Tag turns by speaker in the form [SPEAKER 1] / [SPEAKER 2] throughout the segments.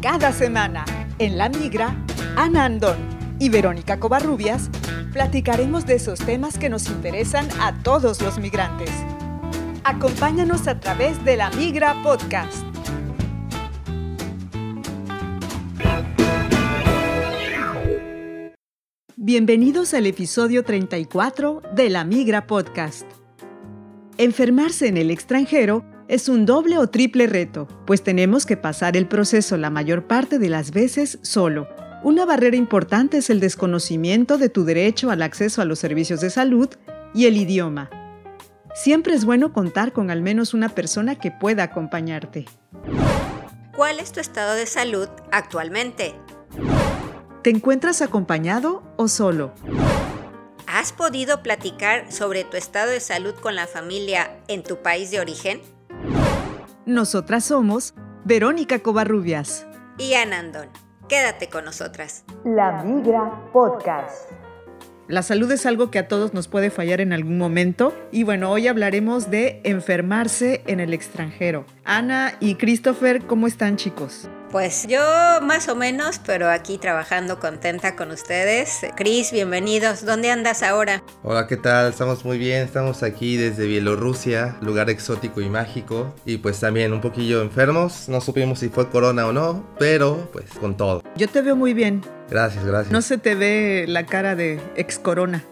[SPEAKER 1] Cada semana, en La Migra, Ana Andón y Verónica Covarrubias platicaremos de esos temas que nos interesan a todos los migrantes. Acompáñanos a través de La Migra Podcast. Bienvenidos al episodio 34 de La Migra Podcast. Enfermarse en el extranjero es un doble o triple reto, pues tenemos que pasar el proceso la mayor parte de las veces solo. Una barrera importante es el desconocimiento de tu derecho al acceso a los servicios de salud y el idioma. Siempre es bueno contar con al menos una persona que pueda acompañarte.
[SPEAKER 2] ¿Cuál es tu estado de salud actualmente?
[SPEAKER 1] ¿Te encuentras acompañado o solo?
[SPEAKER 2] ¿Has podido platicar sobre tu estado de salud con la familia en tu país de origen?
[SPEAKER 1] Nosotras somos Verónica Covarrubias
[SPEAKER 2] y Anandón. Quédate con nosotras.
[SPEAKER 1] La Migra Podcast. La salud es algo que a todos nos puede fallar en algún momento y bueno, hoy hablaremos de enfermarse en el extranjero. Ana y Christopher, ¿cómo están chicos?
[SPEAKER 2] Pues yo más o menos, pero aquí trabajando contenta con ustedes. Cris, bienvenidos. ¿Dónde andas ahora?
[SPEAKER 3] Hola, ¿qué tal? Estamos muy bien. Estamos aquí desde Bielorrusia, lugar exótico y mágico. Y pues también un poquillo enfermos. No supimos si fue corona o no, pero pues con todo.
[SPEAKER 1] Yo te veo muy bien.
[SPEAKER 3] Gracias, gracias.
[SPEAKER 1] No se te ve la cara de ex corona.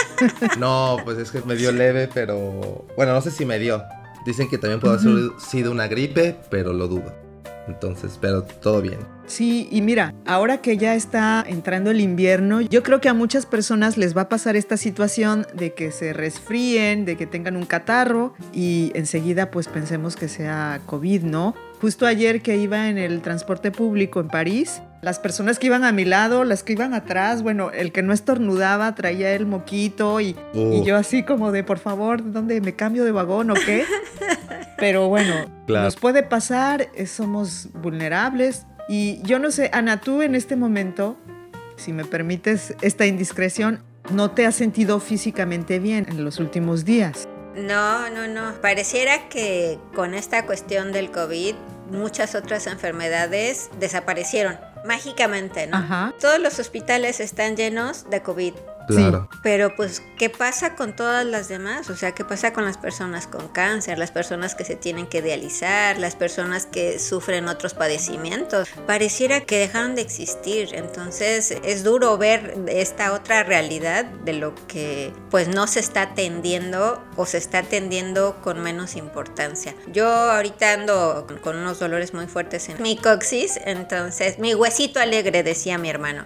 [SPEAKER 3] no, pues es que me dio leve, pero bueno, no sé si me dio. Dicen que también puede haber sido una gripe, pero lo dudo. Entonces, pero todo bien.
[SPEAKER 1] Sí, y mira, ahora que ya está entrando el invierno, yo creo que a muchas personas les va a pasar esta situación de que se resfríen, de que tengan un catarro y enseguida pues pensemos que sea COVID, ¿no? Justo ayer que iba en el transporte público en París, las personas que iban a mi lado, las que iban atrás, bueno, el que no estornudaba traía el moquito y, yo así como de, por favor, ¿dónde me cambio de vagón o qué? Pero bueno, nos puede pasar, eh, somos vulnerables. Y yo no sé, Ana, tú en este momento, si me permites esta indiscreción, ¿no te has sentido físicamente bien en los últimos días?
[SPEAKER 2] No, no, no. Pareciera que con esta cuestión del COVID muchas otras enfermedades desaparecieron mágicamente, ¿no? Todos los hospitales están llenos de COVID.
[SPEAKER 3] Claro.
[SPEAKER 2] Pero pues, ¿qué pasa con todas las demás? O sea, ¿qué pasa con las personas con cáncer, las personas que se tienen que dializar, las personas que sufren otros padecimientos? Pareciera que dejaron de existir. Entonces, es duro ver esta otra realidad de lo que pues no se está atendiendo o se está atendiendo con menos importancia. Yo ahorita ando con unos dolores muy fuertes en mi coxis, entonces mi huesito alegre, decía mi hermano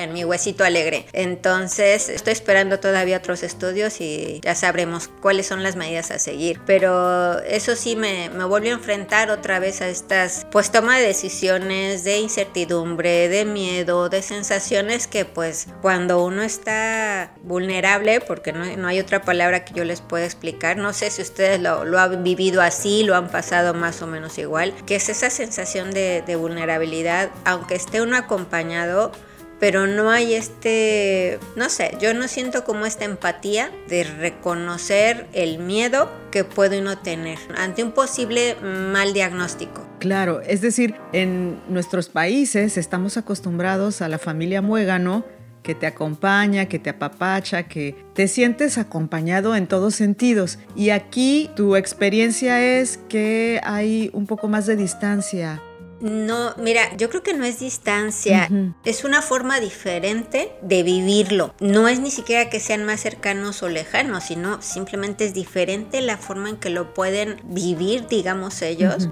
[SPEAKER 2] en mi huesito alegre. Entonces estoy esperando todavía otros estudios y ya sabremos cuáles son las medidas a seguir. Pero eso sí me, me volvió a enfrentar otra vez a estas pues toma de decisiones, de incertidumbre, de miedo, de sensaciones que pues cuando uno está vulnerable, porque no, no hay otra palabra que yo les pueda explicar, no sé si ustedes lo, lo, han vivido así, lo han pasado más o menos igual, que es esa sensación de, de vulnerabilidad, aunque esté uno acompañado, pero no hay este, no sé, yo no siento como esta empatía de reconocer el miedo que puede uno tener ante un posible mal diagnóstico.
[SPEAKER 1] Claro, es decir, en nuestros países estamos acostumbrados a la familia muégano que te acompaña, que te apapacha, que te sientes acompañado en todos sentidos. Y aquí tu experiencia es que hay un poco más de distancia,
[SPEAKER 2] no, mira, yo creo que no es distancia, es una forma diferente de vivirlo. No es ni siquiera que sean más cercanos o lejanos, sino simplemente es diferente la forma en que lo pueden vivir, digamos ellos.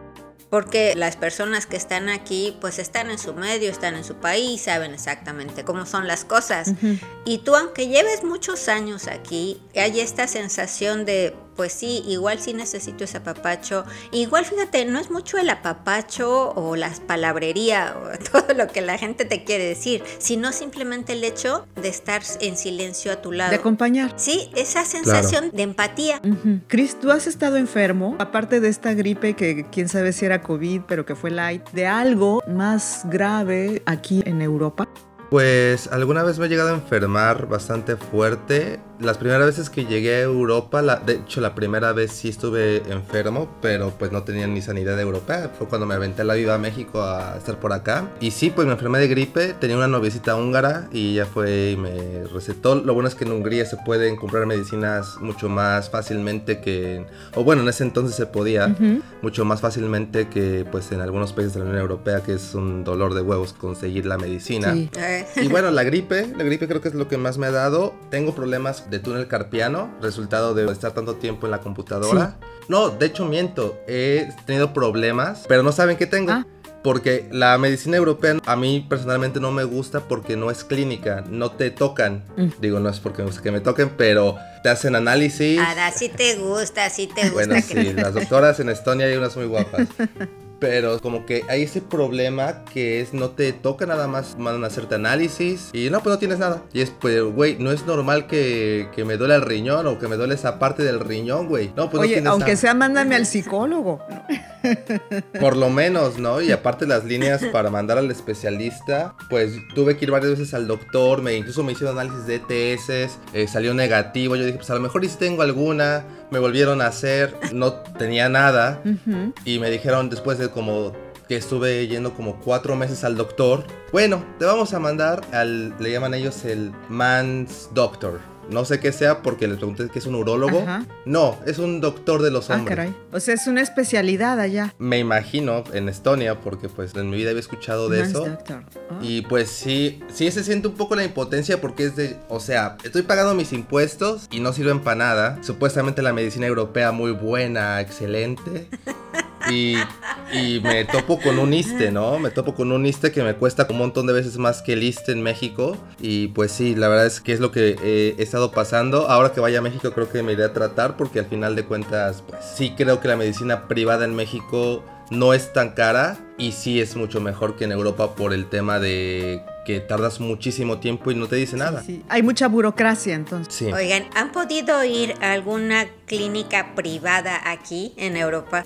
[SPEAKER 2] Porque las personas que están aquí, pues están en su medio, están en su país, saben exactamente cómo son las cosas. Y tú, aunque lleves muchos años aquí, hay esta sensación de, pues sí, igual sí necesito ese apapacho. Igual fíjate, no es mucho el apapacho o la palabrería o todo lo que la gente te quiere decir, sino simplemente el hecho de estar en silencio a tu lado.
[SPEAKER 1] De acompañar.
[SPEAKER 2] Sí, esa sensación de empatía.
[SPEAKER 1] Chris, ¿tú has estado enfermo? Aparte de esta gripe que quién sabe si era COVID, pero que fue light, de algo más grave aquí en Europa?
[SPEAKER 3] Pues alguna vez me he llegado a enfermar bastante fuerte las primeras veces que llegué a Europa, la, de hecho la primera vez sí estuve enfermo, pero pues no tenía ni sanidad europea. Fue cuando me aventé la vida a México a estar por acá. Y sí, pues me enfermé de gripe, tenía una noviecita húngara y ella fue y me recetó. Lo bueno es que en Hungría se pueden comprar medicinas mucho más fácilmente que, o bueno, en ese entonces se podía, mucho más fácilmente que pues en algunos países de la Unión Europea, que es un dolor de huevos conseguir la medicina. Y bueno, la gripe, la gripe creo que es lo que más me ha dado. Tengo problemas de túnel carpiano, resultado de estar tanto tiempo en la computadora. No, de hecho miento, he tenido problemas, pero no saben qué tengo. Ah. Porque la medicina europea a mí personalmente no me gusta porque no es clínica, no te tocan. Mm. Digo, no es porque me gusta que me toquen, pero te hacen análisis.
[SPEAKER 2] Ahora sí te gusta, sí te gusta.
[SPEAKER 3] Bueno, sí, las doctoras en Estonia hay unas muy guapas. Pero como que hay ese problema que es no te toca nada más, mandan a hacerte análisis y no, pues no tienes nada. Y es, pues, güey, no es normal que, que me duele el riñón o que me duele esa parte del riñón, güey. No, pues
[SPEAKER 1] Oye, aunque sea, mándame al psicólogo.
[SPEAKER 3] Por lo menos, ¿no? Y aparte las líneas para mandar al especialista, pues tuve que ir varias veces al doctor, me incluso me hicieron análisis de ETS, eh, salió negativo. Yo dije, pues a lo mejor si tengo alguna, me volvieron a hacer, no tenía nada. Y me dijeron después de como que estuve yendo como cuatro meses al doctor, bueno, te vamos a mandar al, le llaman ellos el Man's Doctor. No sé qué sea porque les pregunté que es un urólogo. No, es un doctor de los ah, hombres. caray.
[SPEAKER 1] O sea, es una especialidad allá.
[SPEAKER 3] Me imagino en Estonia porque pues en mi vida había escuchado de eso. Doctor. Ah. Y pues sí, sí se siente un poco la impotencia porque es de, o sea, estoy pagando mis impuestos y no sirven para nada. Supuestamente la medicina europea muy buena, excelente. Y, me topo con un ISTE, ¿no? Me topo con un ISTE que me cuesta un montón de veces más que el ISTE en México. Y pues sí, la verdad es que es lo que he estado pasando. Ahora que vaya a México creo que me iré a tratar porque al final de cuentas, pues sí creo que la medicina privada en México no es tan cara y sí es mucho mejor que en Europa por el tema de que tardas muchísimo tiempo y no te dice nada.
[SPEAKER 1] Sí, Hay mucha burocracia entonces.
[SPEAKER 2] Oigan, ¿han podido ir a alguna clínica privada aquí en Europa?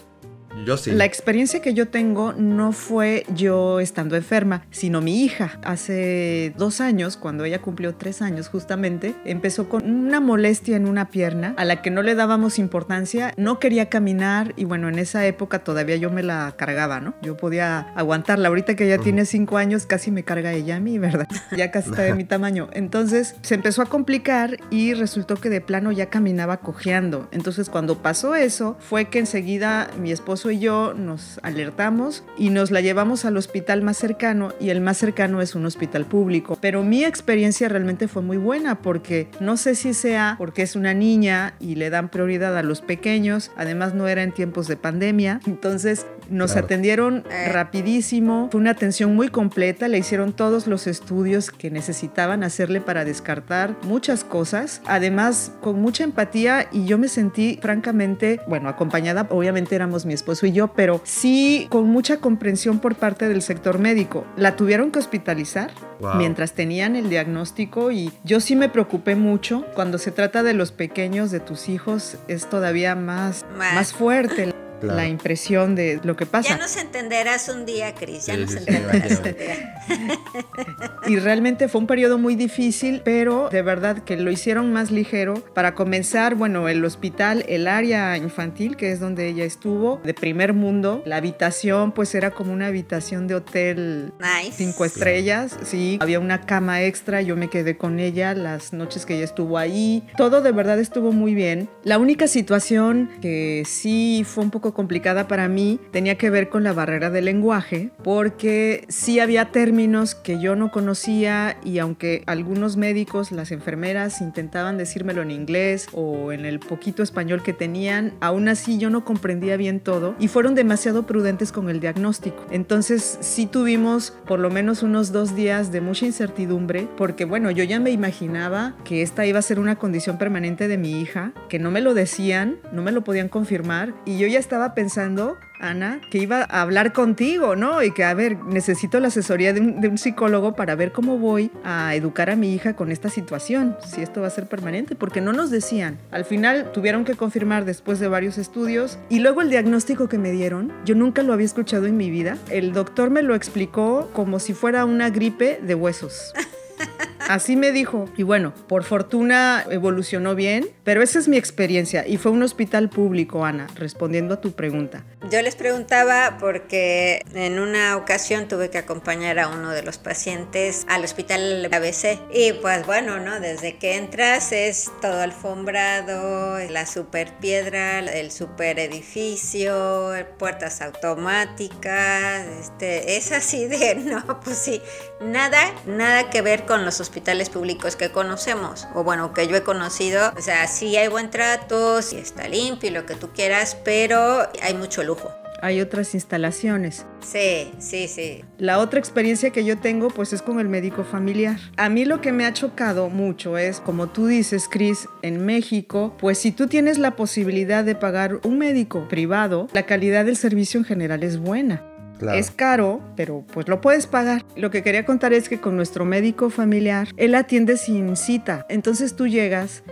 [SPEAKER 3] Yo sí.
[SPEAKER 1] La experiencia que yo tengo no fue yo estando enferma, sino mi hija. Hace dos años, cuando ella cumplió tres años justamente, empezó con una molestia en una pierna a la que no le dábamos importancia, no quería caminar y bueno, en esa época todavía yo me la cargaba, ¿no? Yo podía aguantarla. Ahorita que ya tiene cinco años, casi me carga ella a mí, ¿verdad? Ya casi está de mi tamaño. Entonces se empezó a complicar y resultó que de plano ya caminaba cojeando. Entonces cuando pasó eso, fue que enseguida mi esposo y yo nos alertamos y nos la llevamos al hospital más cercano y el más cercano es un hospital público. Pero mi experiencia realmente fue muy buena porque no sé si sea porque es una niña y le dan prioridad a los pequeños, además no era en tiempos de pandemia, entonces nos atendieron eh. rapidísimo, fue una atención muy completa, le hicieron todos los estudios que necesitaban hacerle para descartar muchas cosas, además con mucha empatía y yo me sentí francamente, bueno, acompañada, obviamente éramos mi esposo y yo, pero sí con mucha comprensión por parte del sector médico. La tuvieron que hospitalizar mientras tenían el diagnóstico y yo sí me preocupé mucho. Cuando se trata de los pequeños de tus hijos es todavía más, más fuerte la impresión de lo que pasa.
[SPEAKER 2] Ya nos entenderás un día, Cris, ya nos entenderás un día.
[SPEAKER 1] y realmente fue un periodo muy difícil, pero de verdad que lo hicieron más ligero. Para comenzar, bueno, el hospital, el área infantil, que es donde ella estuvo, de primer mundo, la habitación pues era como una habitación de hotel cinco estrellas, sí, había una cama extra, yo me quedé con ella las noches que ella estuvo ahí, todo de verdad estuvo muy bien. La única situación que sí fue un poco complicada para mí tenía que ver con la barrera del lenguaje, porque sí había términos que yo no conocía y aunque algunos médicos, las enfermeras intentaban decírmelo en inglés o en el poquito español que tenían, aún así yo no comprendía bien todo y fueron demasiado prudentes con el diagnóstico. Entonces sí tuvimos por lo menos unos dos días de mucha incertidumbre, porque bueno, yo ya me imaginaba que esta iba a ser una condición permanente de mi hija, que no me lo decían, no me lo podían confirmar y yo ya estaba pensando, Ana, que iba a hablar contigo, ¿no? Y que, a ver, necesito la asesoría de un, psicólogo para ver cómo voy a educar a mi hija con esta situación, si esto va a ser permanente, porque no nos decían. Al final tuvieron que confirmar después de varios estudios y luego el diagnóstico que me dieron, yo nunca lo había escuchado en mi vida. El doctor me lo explicó como si fuera una gripe de huesos. Así me dijo. Y bueno, por fortuna evolucionó bien, pero esa es mi experiencia y fue un hospital público, Ana, respondiendo a tu pregunta.
[SPEAKER 2] Yo les preguntaba porque en una ocasión tuve que acompañar a uno de los pacientes al hospital ABC y pues bueno, ¿no? Desde que entras es todo alfombrado, la super piedra, el super edificio, puertas automáticas, este, es así de, no, pues sí, nada, nada que ver con los hospitales públicos que conocemos, o bueno, que yo he conocido, o sea, sí hay buen trato, sí está limpio y lo que tú quieras, pero hay mucho lujo
[SPEAKER 1] hay otras instalaciones.
[SPEAKER 2] Sí, sí, sí.
[SPEAKER 1] La otra experiencia que yo tengo pues es con el médico familiar. A mí lo que me ha chocado mucho es, como tú dices, Chris, en México, pues si tú tienes la posibilidad de pagar un médico privado, la calidad del servicio en general es buena. Es caro, pero pues lo puedes pagar. Lo que quería contar es que con nuestro médico familiar, él atiende sin cita. Entonces tú llegas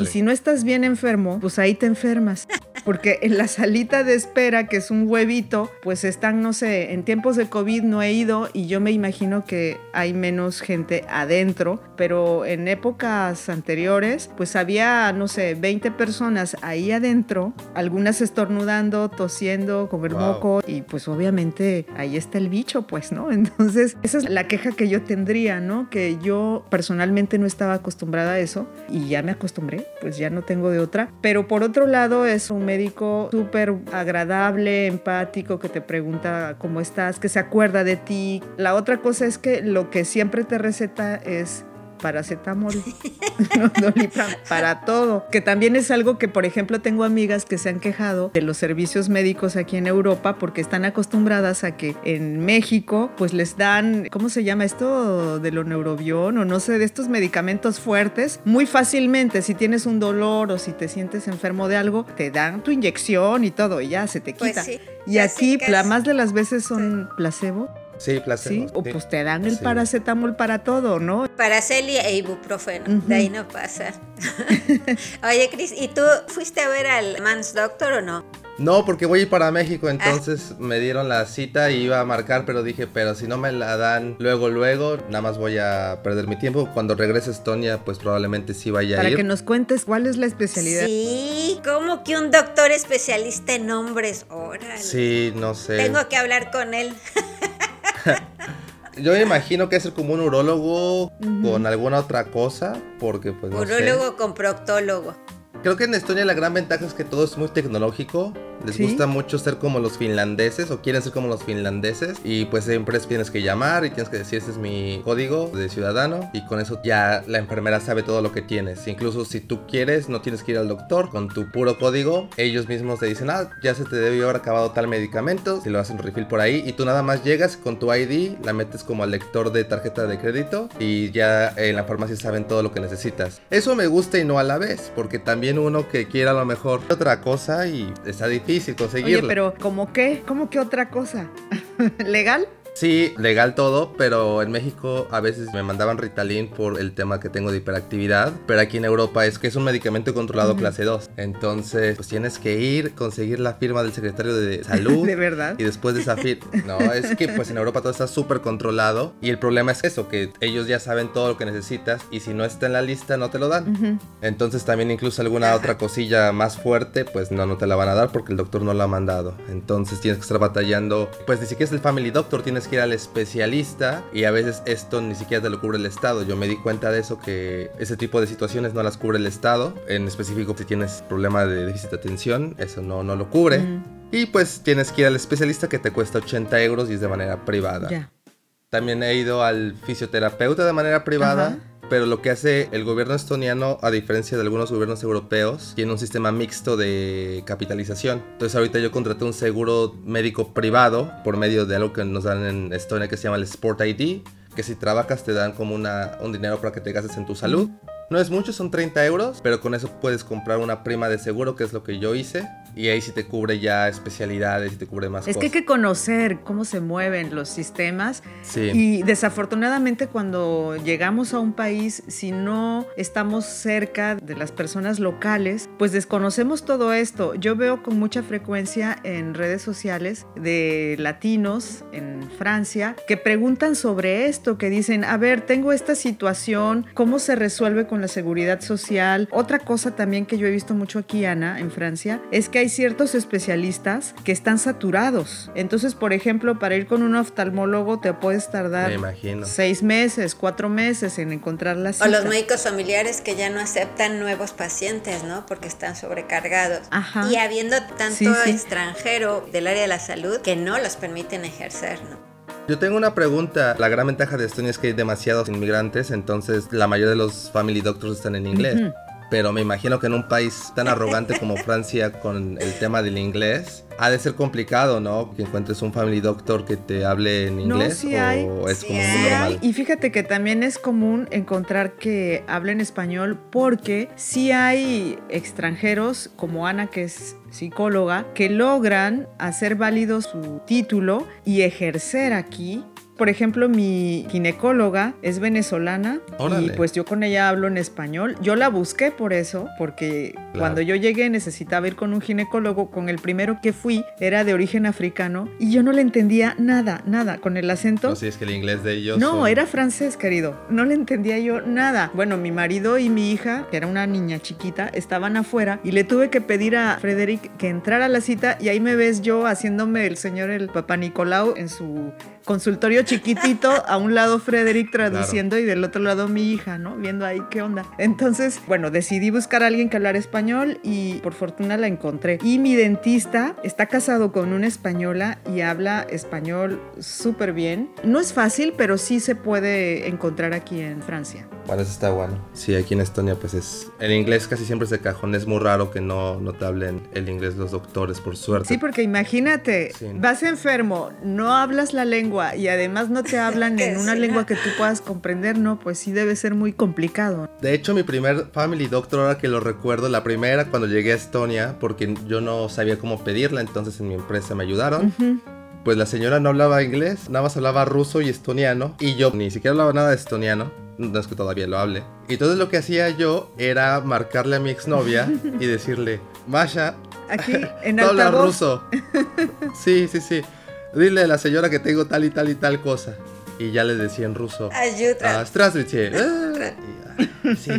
[SPEAKER 1] y si no estás bien enfermo, pues ahí te enfermas. Porque en la salita de espera, que es un huevito, pues están, no sé, en tiempos de COVID no he ido y yo me imagino que hay menos gente adentro, pero en épocas anteriores, pues había, no sé, 20 personas ahí adentro, algunas estornudando, tosiendo con el moco y pues obviamente ahí está el bicho, pues, ¿no? Entonces, esa es la queja que yo tendría, ¿no? Que yo personalmente no estaba acostumbrada a eso y ya me acostumbré, pues ya no tengo de otra. Pero por otro lado, es un médico súper agradable, empático, que te pregunta cómo estás, que se acuerda de ti. La otra cosa es que lo que siempre te receta es paracetamol, para todo. Que también es algo que, por ejemplo, tengo amigas que se han quejado de los servicios médicos aquí en Europa porque están acostumbradas a que en México, pues les dan, ¿cómo se llama esto? De lo neurobión o no sé, de estos medicamentos fuertes, muy fácilmente. Si tienes un dolor o si te sientes enfermo de algo, te dan tu inyección y todo, y ya se te pues quita. y aquí, la más de las veces son placebo.
[SPEAKER 3] Sí, placebo.
[SPEAKER 1] Sí, o pues te dan el paracetamol para todo, ¿no?
[SPEAKER 2] Paraceli e ibuprofeno, de ahí no pasa. Oye, Cris, ¿y tú fuiste a ver al Mans Doctor o no?
[SPEAKER 3] No, porque voy a ir para México, ah. entonces me dieron la cita y iba a marcar, pero dije, pero si no me la dan luego, luego, nada más voy a perder mi tiempo. Cuando regrese a Estonia, pues probablemente sí vaya
[SPEAKER 1] a
[SPEAKER 3] ir.
[SPEAKER 1] Para que nos cuentes cuál es la especialidad.
[SPEAKER 2] Sí, como que un doctor especialista en hombres, órale.
[SPEAKER 3] Sí, no sé.
[SPEAKER 2] Tengo que hablar con él.
[SPEAKER 3] Yo me imagino que es como un urólogo con alguna otra cosa, porque pues no
[SPEAKER 2] Urólogo con proctólogo.
[SPEAKER 3] Creo que en Estonia la gran ventaja es que todo es muy tecnológico. Les gusta mucho ser como los finlandeses o quieren ser como los finlandeses. Y pues siempre tienes que llamar y tienes que decir, ese es mi código de ciudadano. Y con eso ya la enfermera sabe todo lo que tienes. Incluso si tú quieres, no tienes que ir al doctor. Con tu puro código, ellos mismos te dicen, ah, ya se te debió haber acabado tal medicamento. Si lo hacen refill por ahí. Y tú nada más llegas con tu ID, la metes como al lector de tarjeta de crédito. Y ya en la farmacia saben todo lo que necesitas. Eso me gusta y no a la vez. Porque también uno que quiera a lo mejor otra cosa y está difícil conseguirlo.
[SPEAKER 1] Oye, pero ¿cómo qué? ¿Cómo que otra cosa? ¿Legal?
[SPEAKER 3] Sí, legal todo, pero en México a veces me mandaban Ritalin por el tema que tengo de hiperactividad, pero aquí en Europa es que es un medicamento controlado clase 2. Entonces, pues tienes que ir, conseguir la firma del secretario de salud.
[SPEAKER 1] ¿De verdad?
[SPEAKER 3] Y después de esa firma, no, es que pues en Europa todo está súper controlado y el problema es eso, que ellos ya saben todo lo que necesitas y si no está en la lista no te lo dan. Entonces también incluso alguna otra cosilla más fuerte, pues no, no te la van a dar porque el doctor no la ha mandado. Entonces tienes que estar batallando, pues ni siquiera es el family doctor, tienes que ir al especialista y a veces esto ni siquiera te lo cubre el Estado. Yo me di cuenta de eso, que ese tipo de situaciones no las cubre el Estado. En específico, si tienes problema de déficit de atención, eso no, no lo cubre. Y pues tienes que ir al especialista que te cuesta 80 euros y es de manera privada. También he ido al fisioterapeuta de manera privada pero lo que hace el gobierno estoniano, a diferencia de algunos gobiernos europeos, tiene un sistema mixto de capitalización. Entonces ahorita yo contraté un seguro médico privado por medio de algo que nos dan en Estonia que se llama el Sport ID, que si trabajas te dan como un dinero para que te gastes en tu salud. No es mucho, son 30 euros, pero con eso puedes comprar una prima de seguro, que es lo que yo hice. Y ahí sí te cubre ya especialidades y te cubre más
[SPEAKER 1] es que hay que conocer cómo se mueven los sistemas.
[SPEAKER 3] Sí.
[SPEAKER 1] Y desafortunadamente cuando llegamos a un país, si no estamos cerca de las personas locales, pues desconocemos todo esto. Yo veo con mucha frecuencia en redes sociales de latinos en Francia que preguntan sobre esto, que dicen, a ver, tengo esta situación, ¿cómo se resuelve con la seguridad social? Otra cosa también que yo he visto mucho aquí, Ana, en Francia, es que hay ciertos especialistas que están saturados. Entonces, por ejemplo, para ir con un oftalmólogo te puedes tardar
[SPEAKER 3] Me imagino.
[SPEAKER 1] seis meses, cuatro meses en encontrar la cita.
[SPEAKER 2] O los médicos familiares que ya no aceptan nuevos pacientes, ¿no? Porque están sobrecargados.
[SPEAKER 1] Ajá.
[SPEAKER 2] Y habiendo tanto
[SPEAKER 1] Sí, sí.
[SPEAKER 2] extranjero del área de la salud que no los permiten ejercer, ¿no?
[SPEAKER 3] Yo tengo una pregunta. La gran ventaja de Estonia es que hay demasiados inmigrantes, entonces la mayoría de los family doctors están en inglés.
[SPEAKER 1] Ujú.
[SPEAKER 3] Pero me imagino que en un país tan arrogante como Francia con el tema del inglés, ha de ser complicado, ¿no? Que encuentres un family doctor que te hable en
[SPEAKER 1] No,
[SPEAKER 3] inglés
[SPEAKER 1] sí
[SPEAKER 3] o
[SPEAKER 1] hay.
[SPEAKER 3] es
[SPEAKER 2] Sí
[SPEAKER 3] como
[SPEAKER 2] hay.
[SPEAKER 3] muy
[SPEAKER 1] Sí
[SPEAKER 3] normal.
[SPEAKER 1] y fíjate que también es común encontrar que hablen español porque sí hay extranjeros como Ana que es psicóloga que logran hacer válido su título y ejercer aquí. Por ejemplo, mi ginecóloga es venezolana y
[SPEAKER 3] Órale.
[SPEAKER 1] pues yo con ella hablo en español. Yo la busqué por eso, porque cuando yo llegué necesitaba ir con un ginecólogo. Con el primero que fui era de origen africano y yo no le entendía nada, nada. Con el acento
[SPEAKER 3] No, si es que el inglés de ellos.
[SPEAKER 1] no,
[SPEAKER 3] son-
[SPEAKER 1] era francés, querido. No le entendía yo nada. Bueno, mi marido y mi hija, que era una niña chiquita, estaban afuera y le tuve que pedir a Frederick que entrara a la cita y ahí me ves yo haciéndome el señor el papá Nicolau en su consultorio chiquitito, a un lado Frederick traduciendo y del otro lado mi hija, ¿no? Viendo ahí qué onda. Entonces, bueno, decidí buscar a alguien que hablara español y por fortuna la encontré. Y mi dentista está casado con una española y habla español súper bien. No es fácil, pero sí se puede encontrar aquí en Francia.
[SPEAKER 3] Bueno, eso está bueno. Sí, aquí en Estonia, pues es. El inglés casi siempre es de cajón. Es muy raro que no, no te hablen el inglés los doctores, por suerte.
[SPEAKER 1] Sí, porque imagínate,
[SPEAKER 3] Sí.
[SPEAKER 1] vas enfermo, no hablas la lengua y además no te hablan en una
[SPEAKER 2] sí.
[SPEAKER 1] lengua que tú puedas comprender, no, pues sí debe ser muy complicado.
[SPEAKER 3] De hecho, mi primer family doctor, ahora que lo recuerdo, la primera cuando llegué a Estonia, porque yo no sabía cómo pedirla, entonces en mi empresa me ayudaron.
[SPEAKER 1] Ujú.
[SPEAKER 3] Pues la señora no hablaba inglés, nada más hablaba ruso y estoniano. Y yo ni siquiera hablaba nada de estoniano. No es que todavía lo hable. Y entonces lo que hacía yo era marcarle a mi exnovia y decirle, Masha,
[SPEAKER 1] Aquí en
[SPEAKER 3] tú hablas
[SPEAKER 1] altavoz.
[SPEAKER 3] ruso. sí, sí, sí. Dile a la señora que tengo tal y tal y tal cosa. Y ya le decía en ruso.
[SPEAKER 2] Ayuda.
[SPEAKER 3] Ah, sí.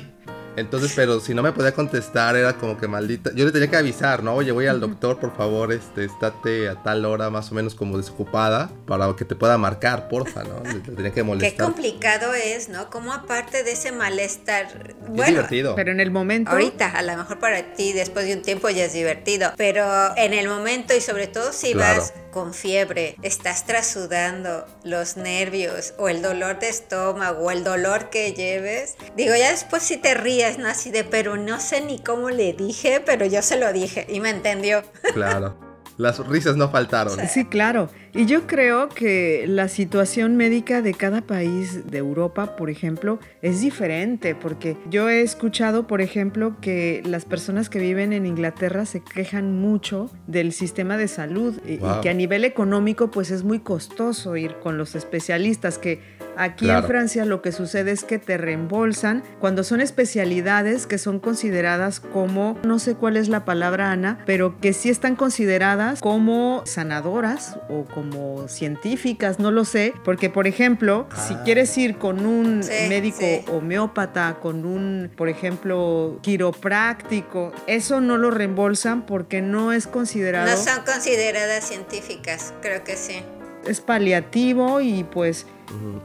[SPEAKER 3] Entonces, pero si no me podía contestar, era como que maldita. Yo le tenía que avisar, ¿no? Oye, voy al doctor, por favor, este, estate a tal hora más o menos como desocupada para que te pueda marcar, porfa, ¿no? Le, tenía que molestar.
[SPEAKER 2] Qué complicado es, ¿no? Como aparte de ese malestar. Bueno, es
[SPEAKER 3] divertido.
[SPEAKER 1] Pero en el momento.
[SPEAKER 2] Ahorita, a lo mejor para ti, después de un tiempo ya es divertido. Pero en el momento y sobre todo si
[SPEAKER 3] claro.
[SPEAKER 2] vas con fiebre, estás trasudando los nervios o el dolor de estómago o el dolor que lleves, digo, ya después si te ríes, ¿no? Así de, pero no sé ni cómo le dije, pero yo se lo dije y me entendió.
[SPEAKER 3] Claro. Las risas no faltaron.
[SPEAKER 1] Sí, claro. Y yo creo que la situación médica de cada país de Europa, por ejemplo, es diferente, porque yo he escuchado, por ejemplo, que las personas que viven en Inglaterra se quejan mucho del sistema de salud y- y
[SPEAKER 3] Wow.
[SPEAKER 1] que a nivel económico pues es muy costoso ir con los especialistas, que aquí en
[SPEAKER 3] Claro.
[SPEAKER 1] Francia lo que sucede es que te reembolsan cuando son especialidades que son consideradas como, no sé cuál es la palabra Ana, pero que sí están consideradas como sanadoras o como científicas, no lo sé, porque por ejemplo, si
[SPEAKER 3] Ah.
[SPEAKER 1] quieres ir con un
[SPEAKER 2] Sí,
[SPEAKER 1] médico
[SPEAKER 2] sí.
[SPEAKER 1] homeópata, con un, por ejemplo, quiropráctico, eso no lo reembolsan porque no es considerado
[SPEAKER 2] No son consideradas científicas, creo que sí.
[SPEAKER 1] es paliativo y pues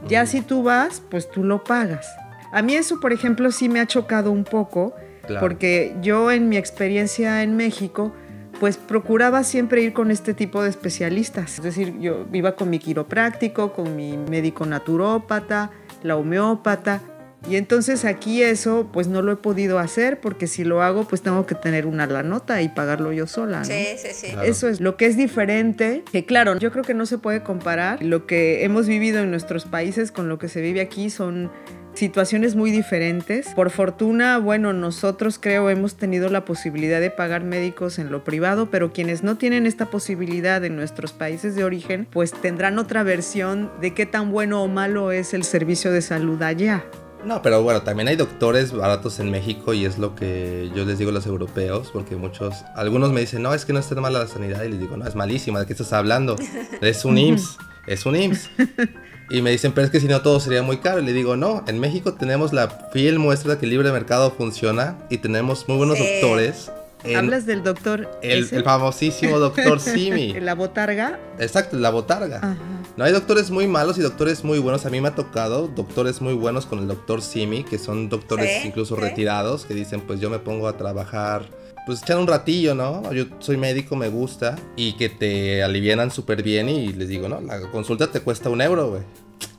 [SPEAKER 1] ya si tú vas, pues tú lo pagas. A mí eso, por ejemplo, sí me ha chocado un poco,
[SPEAKER 3] Claro.
[SPEAKER 1] porque yo en mi experiencia en México, pues procuraba siempre ir con este tipo de especialistas. Es decir, yo iba con mi quiropráctico, con mi médico naturópata, la homeópata. Y entonces aquí eso pues no lo he podido hacer porque si lo hago pues tengo que tener una la nota y pagarlo yo sola. ¿no?
[SPEAKER 2] Sí, sí, sí.
[SPEAKER 3] Claro.
[SPEAKER 1] Eso es lo que es diferente, que claro, yo creo que no se puede comparar lo que hemos vivido en nuestros países con lo que se vive aquí, son situaciones muy diferentes. Por fortuna, bueno, nosotros creo hemos tenido la posibilidad de pagar médicos en lo privado, pero quienes no tienen esta posibilidad en nuestros países de origen, pues tendrán otra versión de qué tan bueno o malo es el servicio de salud allá.
[SPEAKER 3] No, pero bueno, también hay doctores baratos en México y es lo que yo les digo a los europeos, porque muchos, algunos me dicen, no, es que no está mala la sanidad, y les digo, no, es malísima, ¿de qué estás hablando? Es un IMSS, es un IMSS. Y me dicen, pero es que si no todo sería muy caro. Y le digo, no, en México tenemos la fiel muestra de que el libre mercado funciona y tenemos muy buenos doctores.
[SPEAKER 1] ¿Hablas del doctor?
[SPEAKER 3] El, el famosísimo doctor Simi.
[SPEAKER 1] ¿La botarga?
[SPEAKER 3] Exacto, la botarga. No hay doctores muy malos y doctores muy buenos. A mí me ha tocado doctores muy buenos con el doctor Simi, que son doctores incluso retirados, que dicen, pues yo me pongo a trabajar pues echar un ratillo, ¿no? Yo soy médico, me gusta, y que te alivianan súper bien y les digo, no, la consulta te cuesta un euro, güey.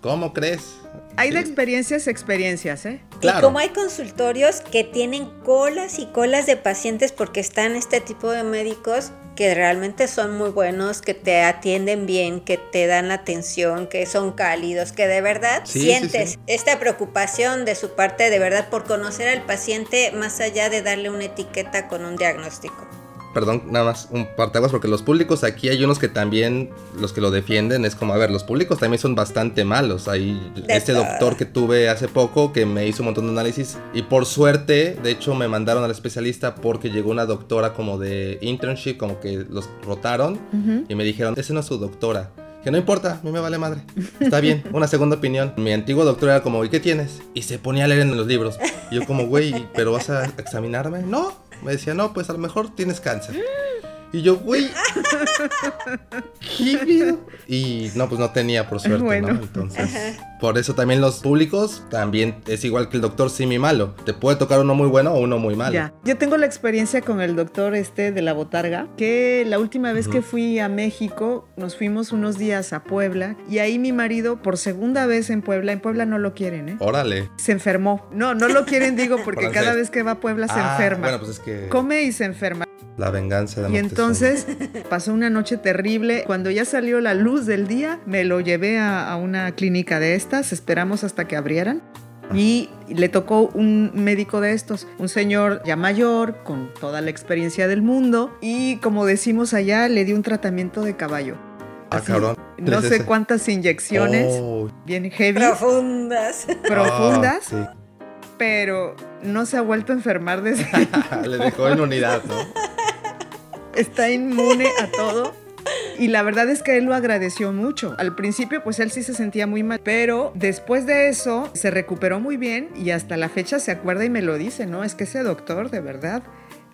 [SPEAKER 3] ¿Cómo crees?
[SPEAKER 1] Hay de experiencias experiencias, ¿eh?
[SPEAKER 2] Claro. Y como hay consultorios que tienen colas y colas de pacientes porque están este tipo de médicos que realmente son muy buenos, que te atienden bien, que te dan la atención, que son cálidos, que de verdad sientes esta preocupación de su parte de verdad por conocer al paciente más allá de darle una etiqueta con un diagnóstico
[SPEAKER 3] perdón, nada más un partaguas, porque los públicos aquí hay unos que también, los que lo defienden, es como, a ver, los públicos también son bastante malos. Hay este doctor que tuve hace poco que me hizo un montón de análisis y por suerte, de hecho, me mandaron al especialista porque llegó una doctora como de internship, como que los rotaron y me dijeron, esa no es su doctora. Que no importa, a mí me vale madre. Está bien, una segunda opinión. Mi antiguo doctor era como, ¿y qué tienes? Y se ponía a leer en los libros. Y yo como, güey, ¿pero vas a examinarme? No, me decía, no, pues a lo mejor tienes cáncer. Y yo, güey, ¿qué Y no, pues no tenía, por suerte, ¿no? Entonces, por eso también los públicos también es igual que el doctor Simi malo. Te puede tocar uno muy bueno o uno muy malo. Ya.
[SPEAKER 1] Yo tengo la experiencia con el doctor este de la botarga, que la última vez que fui a México, nos fuimos unos días a Puebla y ahí mi marido, por segunda vez en Puebla, en Puebla no lo quieren, ¿eh?
[SPEAKER 3] Órale.
[SPEAKER 1] Se enfermó. No, no lo quieren, digo, porque cada vez que va a Puebla se
[SPEAKER 3] ah,
[SPEAKER 1] enferma.
[SPEAKER 3] Bueno, pues es que...
[SPEAKER 1] Come y se enferma.
[SPEAKER 3] La venganza de
[SPEAKER 1] Y entonces pasó una noche terrible. Cuando ya salió la luz del día, me lo llevé a, una clínica de estas. Esperamos hasta que abrieran. Y le tocó un médico de estos, un señor ya mayor, con toda la experiencia del mundo. Y como decimos allá, le dio un tratamiento de caballo.
[SPEAKER 3] Ah, cabrón.
[SPEAKER 1] No sé cuántas inyecciones, oh. bien heavy.
[SPEAKER 2] Profundas.
[SPEAKER 1] Profundas. Ah, pero no se ha vuelto a enfermar desde.
[SPEAKER 3] le dejó en unidad, ¿no?
[SPEAKER 1] Está inmune a todo. Y la verdad es que él lo agradeció mucho. Al principio pues él sí se sentía muy mal, pero después de eso se recuperó muy bien y hasta la fecha se acuerda y me lo dice, ¿no? Es que ese doctor de verdad,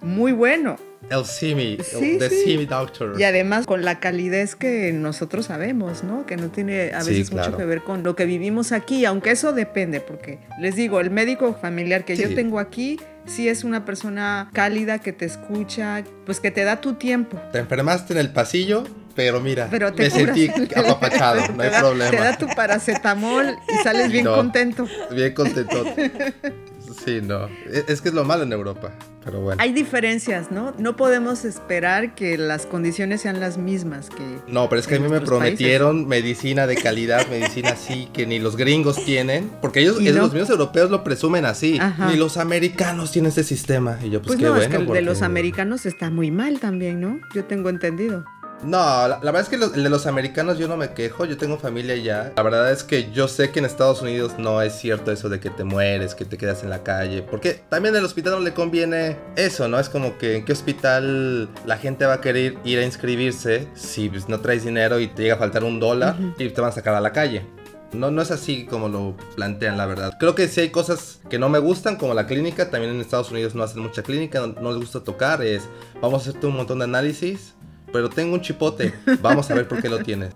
[SPEAKER 1] muy bueno.
[SPEAKER 3] El Simi, el the Simi Doctor.
[SPEAKER 1] Y además con la calidez que nosotros sabemos, ¿no? Que no tiene a veces mucho que ver con lo que vivimos aquí, aunque eso depende, porque les digo, el médico familiar que yo tengo aquí sí es una persona cálida que te escucha, pues que te da tu tiempo.
[SPEAKER 3] Te enfermaste en el pasillo, pero mira, pero me sentí apapachado, no hay problema.
[SPEAKER 1] Te da tu paracetamol y sales bien contento.
[SPEAKER 3] Bien contento. Sí, no. E, es que es lo malo en Europa, pero bueno.
[SPEAKER 1] Hay diferencias, ¿no? No podemos esperar que las condiciones sean las mismas que.
[SPEAKER 3] No, pero es que a mí me prometieron medicina de calidad, medicina así, que ni los gringos tienen, porque ellos, los mismos europeos lo presumen así. Ni los americanos tienen ese sistema. Y yo, pues, pues qué
[SPEAKER 1] no,
[SPEAKER 3] bueno.
[SPEAKER 1] Es que el de los americanos está muy mal también, ¿no? Yo tengo entendido.
[SPEAKER 3] No, la, verdad es que el de los americanos yo no me quejo, yo tengo familia ya. La verdad es que yo sé que en Estados Unidos no es cierto eso de que te mueres, que te quedas en la calle, porque también al hospital no le conviene eso, ¿no? Es como que en qué hospital la gente va a querer ir a inscribirse si pues, no traes dinero y te llega a faltar un dólar y te van a sacar a la calle. No, no es así como lo plantean, la verdad. Creo que sí hay cosas que no me gustan, como la clínica. También en Estados Unidos no hacen mucha clínica, no, no les gusta tocar. Es, vamos a hacerte un montón de análisis pero tengo un chipote. Vamos a ver por qué lo tienes.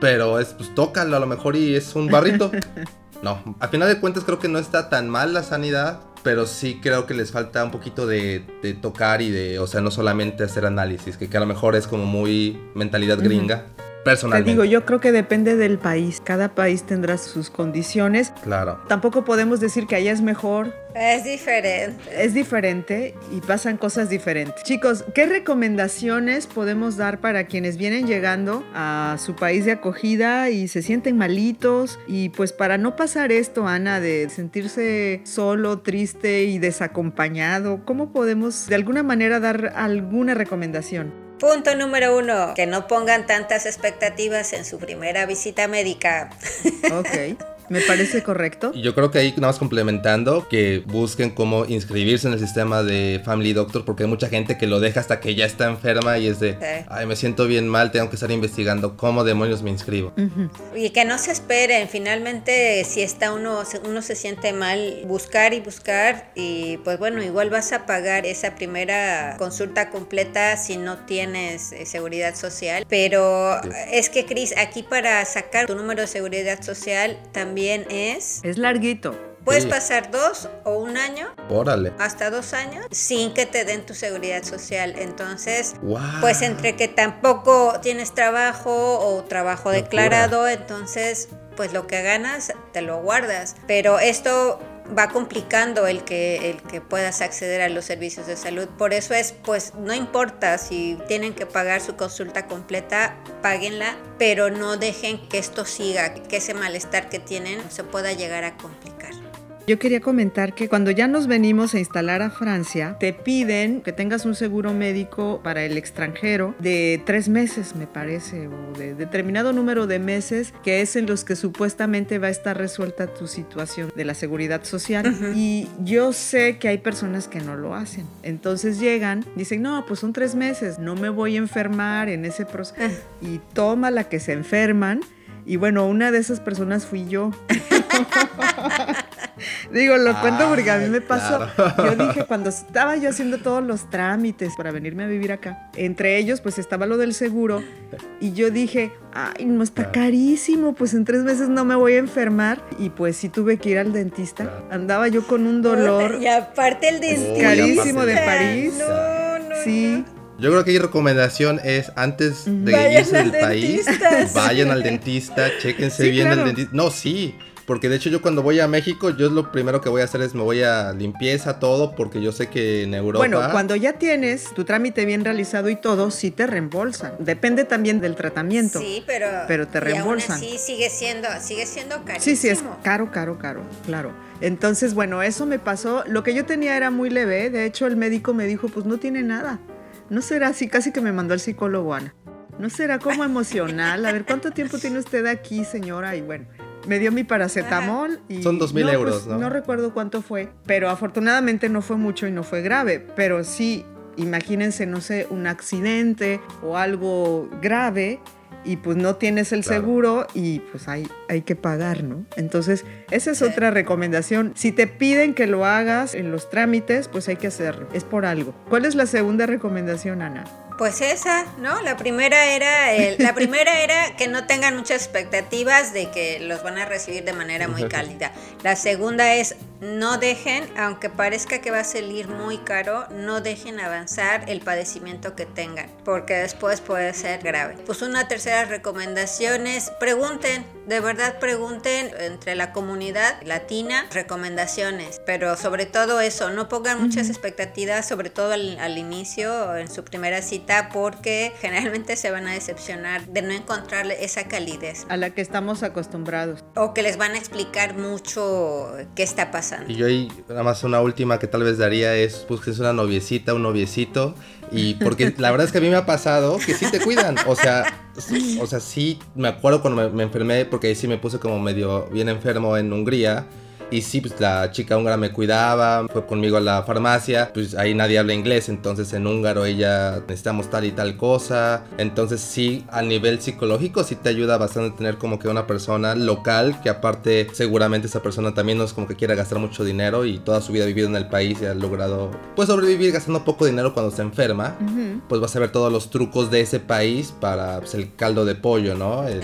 [SPEAKER 3] Pero es, pues tócalo a lo mejor y es un barrito. No, a final de cuentas creo que no está tan mal la sanidad, pero sí creo que les falta un poquito de, tocar y de, o sea, no solamente hacer análisis, que, a lo mejor es como muy mentalidad gringa. Personalmente.
[SPEAKER 1] Te digo, yo creo que depende del país. Cada país tendrá sus condiciones.
[SPEAKER 3] Claro.
[SPEAKER 1] Tampoco podemos decir que allá es mejor.
[SPEAKER 2] Es diferente.
[SPEAKER 1] Es diferente y pasan cosas diferentes. Chicos, ¿qué recomendaciones podemos dar para quienes vienen llegando a su país de acogida y se sienten malitos? Y pues para no pasar esto, Ana, de sentirse solo, triste y desacompañado, ¿cómo podemos de alguna manera dar alguna recomendación?
[SPEAKER 2] Punto número uno, que no pongan tantas expectativas en su primera visita médica.
[SPEAKER 1] Ok. Me parece correcto.
[SPEAKER 3] Yo creo que ahí nada más complementando, que busquen cómo inscribirse en el sistema de Family Doctor, porque hay mucha gente que lo deja hasta que ya está enferma y es de, ay, me siento bien mal, tengo que estar investigando cómo demonios me inscribo.
[SPEAKER 2] Y que no se esperen, finalmente si está uno, uno se siente mal, buscar y buscar y pues bueno, igual vas a pagar esa primera consulta completa si no tienes eh, seguridad social, pero es que Cris, aquí para sacar tu número de seguridad social también es...
[SPEAKER 1] Es larguito.
[SPEAKER 2] Puedes pasar dos o un año.
[SPEAKER 3] Órale.
[SPEAKER 2] Hasta dos años sin que te den tu seguridad social. Entonces, pues entre que tampoco tienes trabajo o trabajo declarado, entonces, pues lo que ganas te lo guardas. Pero esto va complicando el que, el que puedas acceder a los servicios de salud. Por eso es, pues no importa si tienen que pagar su consulta completa, páguenla, pero no dejen que esto siga, que ese malestar que tienen se pueda llegar a complicar.
[SPEAKER 1] Yo quería comentar que cuando ya nos venimos a instalar a Francia, te piden que tengas un seguro médico para el extranjero de tres meses, me parece, o de determinado número de meses, que es en los que supuestamente va a estar resuelta tu situación de la seguridad social. Y yo sé que hay personas que no lo hacen. Entonces llegan, dicen, no, pues son tres meses, no me voy a enfermar en ese proceso. Ah. Y toma la que se enferman. Y bueno, una de esas personas fui yo. Digo, lo cuento porque a mí me pasó. Yo dije, cuando estaba yo haciendo todos los trámites para venirme a vivir acá, entre ellos, pues estaba lo del seguro. Y yo dije, ay, no está carísimo, pues en tres meses no me voy a enfermar. Y pues sí tuve que ir al dentista. Andaba yo con un dolor.
[SPEAKER 2] Y aparte el dentista.
[SPEAKER 1] Carísimo de París.
[SPEAKER 2] No, no.
[SPEAKER 1] Sí.
[SPEAKER 3] Yo creo que mi recomendación es antes de irse del país, vayan al dentista, chéquense bien al dentista. No, sí, porque de hecho yo cuando voy a México, yo es lo primero que voy a hacer es me voy a limpieza, todo, porque yo sé que en Europa...
[SPEAKER 1] Bueno, cuando ya tienes tu trámite bien realizado y todo, sí te reembolsan. Depende también del tratamiento.
[SPEAKER 2] Sí, pero...
[SPEAKER 1] Pero te reembolsan.
[SPEAKER 2] Sí, sigue siendo, sigue siendo carísimo.
[SPEAKER 1] Sí, sí, es caro, caro, caro, claro. Entonces, bueno, eso me pasó. Lo que yo tenía era muy leve. De hecho, el médico me dijo, pues no tiene nada. No será así, casi que me mandó el psicólogo, Ana. ¿No será como emocional? A ver, ¿cuánto tiempo tiene usted aquí, señora? Y bueno, me dio mi paracetamol y...
[SPEAKER 3] Son dos mil euros,
[SPEAKER 1] pues, ¿no? No recuerdo cuánto fue, pero afortunadamente no fue mucho y no fue grave, pero sí, imagínense, no sé, un accidente o algo grave y pues no tienes el seguro y pues hay, hay que pagar, ¿no? Entonces, esa es otra recomendación. Si te piden que lo hagas en los trámites, pues hay que hacerlo. Es por algo. ¿Cuál es la segunda recomendación, Ana?
[SPEAKER 2] Pues esa, ¿no? La primera era la primera era que no tengan muchas expectativas de que los van a recibir de manera muy cálida. La segunda es no dejen, aunque parezca que va a salir muy caro, no dejen avanzar el padecimiento que tengan, porque después puede ser grave. Pues una tercera recomendación es pregunten, de verdad pregunten entre la comunidad latina recomendaciones, pero sobre todo eso, no pongan muchas expectativas, sobre todo al, al inicio, en su primera cita, porque generalmente se van a decepcionar de no encontrarle esa calidez.
[SPEAKER 1] A la que estamos acostumbrados.
[SPEAKER 2] O que les van a explicar mucho qué está pasando
[SPEAKER 3] y yo ahí, nada más una última que tal vez daría es, busques una noviecita, un noviecito. Y porque la verdad es que a mí me ha pasado que sí te cuidan. O sea, o sea sí me acuerdo cuando me, me enfermé, porque ahí sí me puse como medio bien enfermo en Hungría. Y sí, pues la chica húngara me cuidaba, fue conmigo a la farmacia, pues ahí nadie habla inglés, entonces en húngaro ella necesitamos tal y tal cosa. Entonces sí, a nivel psicológico sí te ayuda bastante tener como que una persona local, que aparte seguramente esa persona también no es como que quiera gastar mucho dinero y toda su vida ha vivido en el país y ha logrado pues sobrevivir gastando poco dinero cuando se enferma, pues va a saber todos los trucos de ese país para pues, el caldo de pollo, ¿no? El,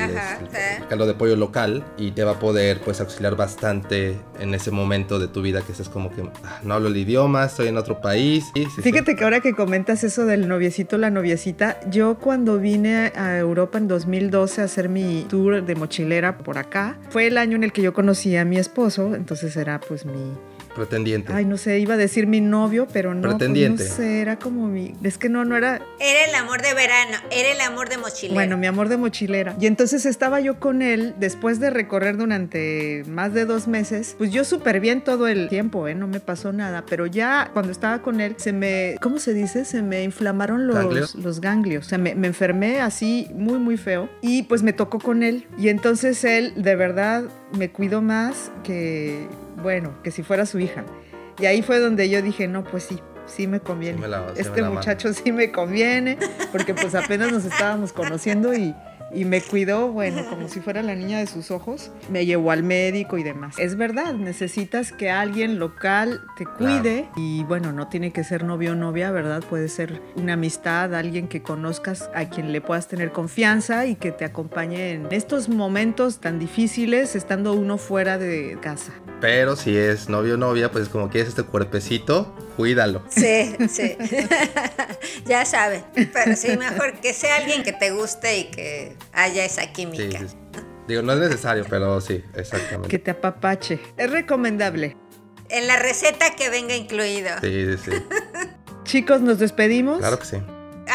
[SPEAKER 3] caldo de pollo local y te va a poder pues auxiliar bastante en ese momento de tu vida que estés como que ah, no hablo el idioma, estoy en otro país.
[SPEAKER 1] Fíjate que ahora que comentas eso del noviecito, la noviecita, yo cuando vine a Europa en 2012 a hacer mi tour de mochilera por acá, fue el año en el que yo conocí a mi esposo, entonces era pues mi
[SPEAKER 3] Pretendiente.
[SPEAKER 1] Ay, no sé, iba a decir mi novio, pero no.
[SPEAKER 3] Pues, Pretendiente.
[SPEAKER 1] no sé, era como mi. Es que no, no era.
[SPEAKER 2] Era el amor de verano, era el amor de mochilera.
[SPEAKER 1] Bueno, mi amor de mochilera. Y entonces estaba yo con él después de recorrer durante más de dos meses. Pues yo súper bien todo el tiempo, ¿eh? No me pasó nada. Pero ya cuando estaba con él, se me. ¿Cómo se dice? Se me inflamaron los ganglios. Los ganglios. O sea, me, me enfermé así muy, muy feo. Y pues me tocó con él. Y entonces él, de verdad, me cuidó más que bueno, que si fuera su hija. Y ahí fue donde yo dije, no, pues sí, sí me conviene. este muchacho sí me conviene, porque pues apenas nos estábamos conociendo y, y me cuidó, bueno, como si fuera la niña de sus ojos. Me llevó al médico y demás. Es verdad, necesitas que alguien local te cuide y bueno, no tiene que ser novio o novia, ¿verdad? Puede ser una amistad, alguien que conozcas, a quien le puedas tener confianza y que te acompañe en estos momentos tan difíciles estando uno fuera de casa.
[SPEAKER 3] Pero si es novio o novia, pues como quieres este cuerpecito, cuídalo.
[SPEAKER 2] Sí, sí. ya sabe. Pero sí, mejor que sea alguien que te guste y que haya esa química. Sí, sí.
[SPEAKER 3] Digo, no es necesario, pero sí, exactamente.
[SPEAKER 1] Que te apapache. Es recomendable.
[SPEAKER 2] En la receta que venga incluido.
[SPEAKER 3] Sí, sí, sí.
[SPEAKER 1] Chicos, nos despedimos.
[SPEAKER 3] Claro que sí.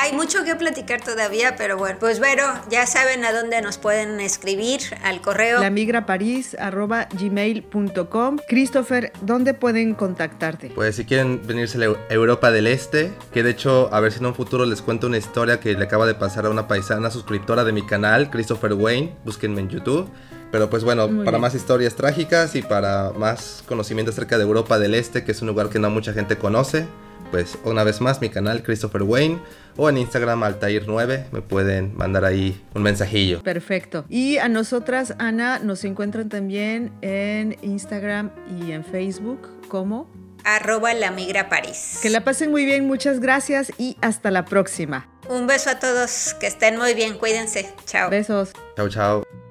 [SPEAKER 2] Hay mucho que platicar todavía, pero bueno, pues Vero, ya saben a dónde nos pueden escribir al correo.
[SPEAKER 1] lamigraparis.gmail.com Christopher, ¿dónde pueden contactarte?
[SPEAKER 3] Pues si quieren venirse a Europa del Este, que de hecho, a ver si en un futuro les cuento una historia que le acaba de pasar a una paisana suscriptora de mi canal, Christopher Wayne, búsquenme en YouTube. Pero pues bueno, para más historias trágicas y para más conocimiento acerca de Europa del Este, que es un lugar que no mucha gente conoce, pues una vez más mi canal Christopher Wayne o en Instagram Altair9 me pueden mandar ahí un mensajillo.
[SPEAKER 1] Perfecto. Y a nosotras, Ana, nos encuentran también en Instagram y en Facebook como
[SPEAKER 2] arroba la migra París.
[SPEAKER 1] Que la pasen muy bien, muchas gracias y hasta la próxima.
[SPEAKER 2] Un beso a todos, que estén muy bien, cuídense. Chao.
[SPEAKER 1] Besos.
[SPEAKER 3] Chao, chao.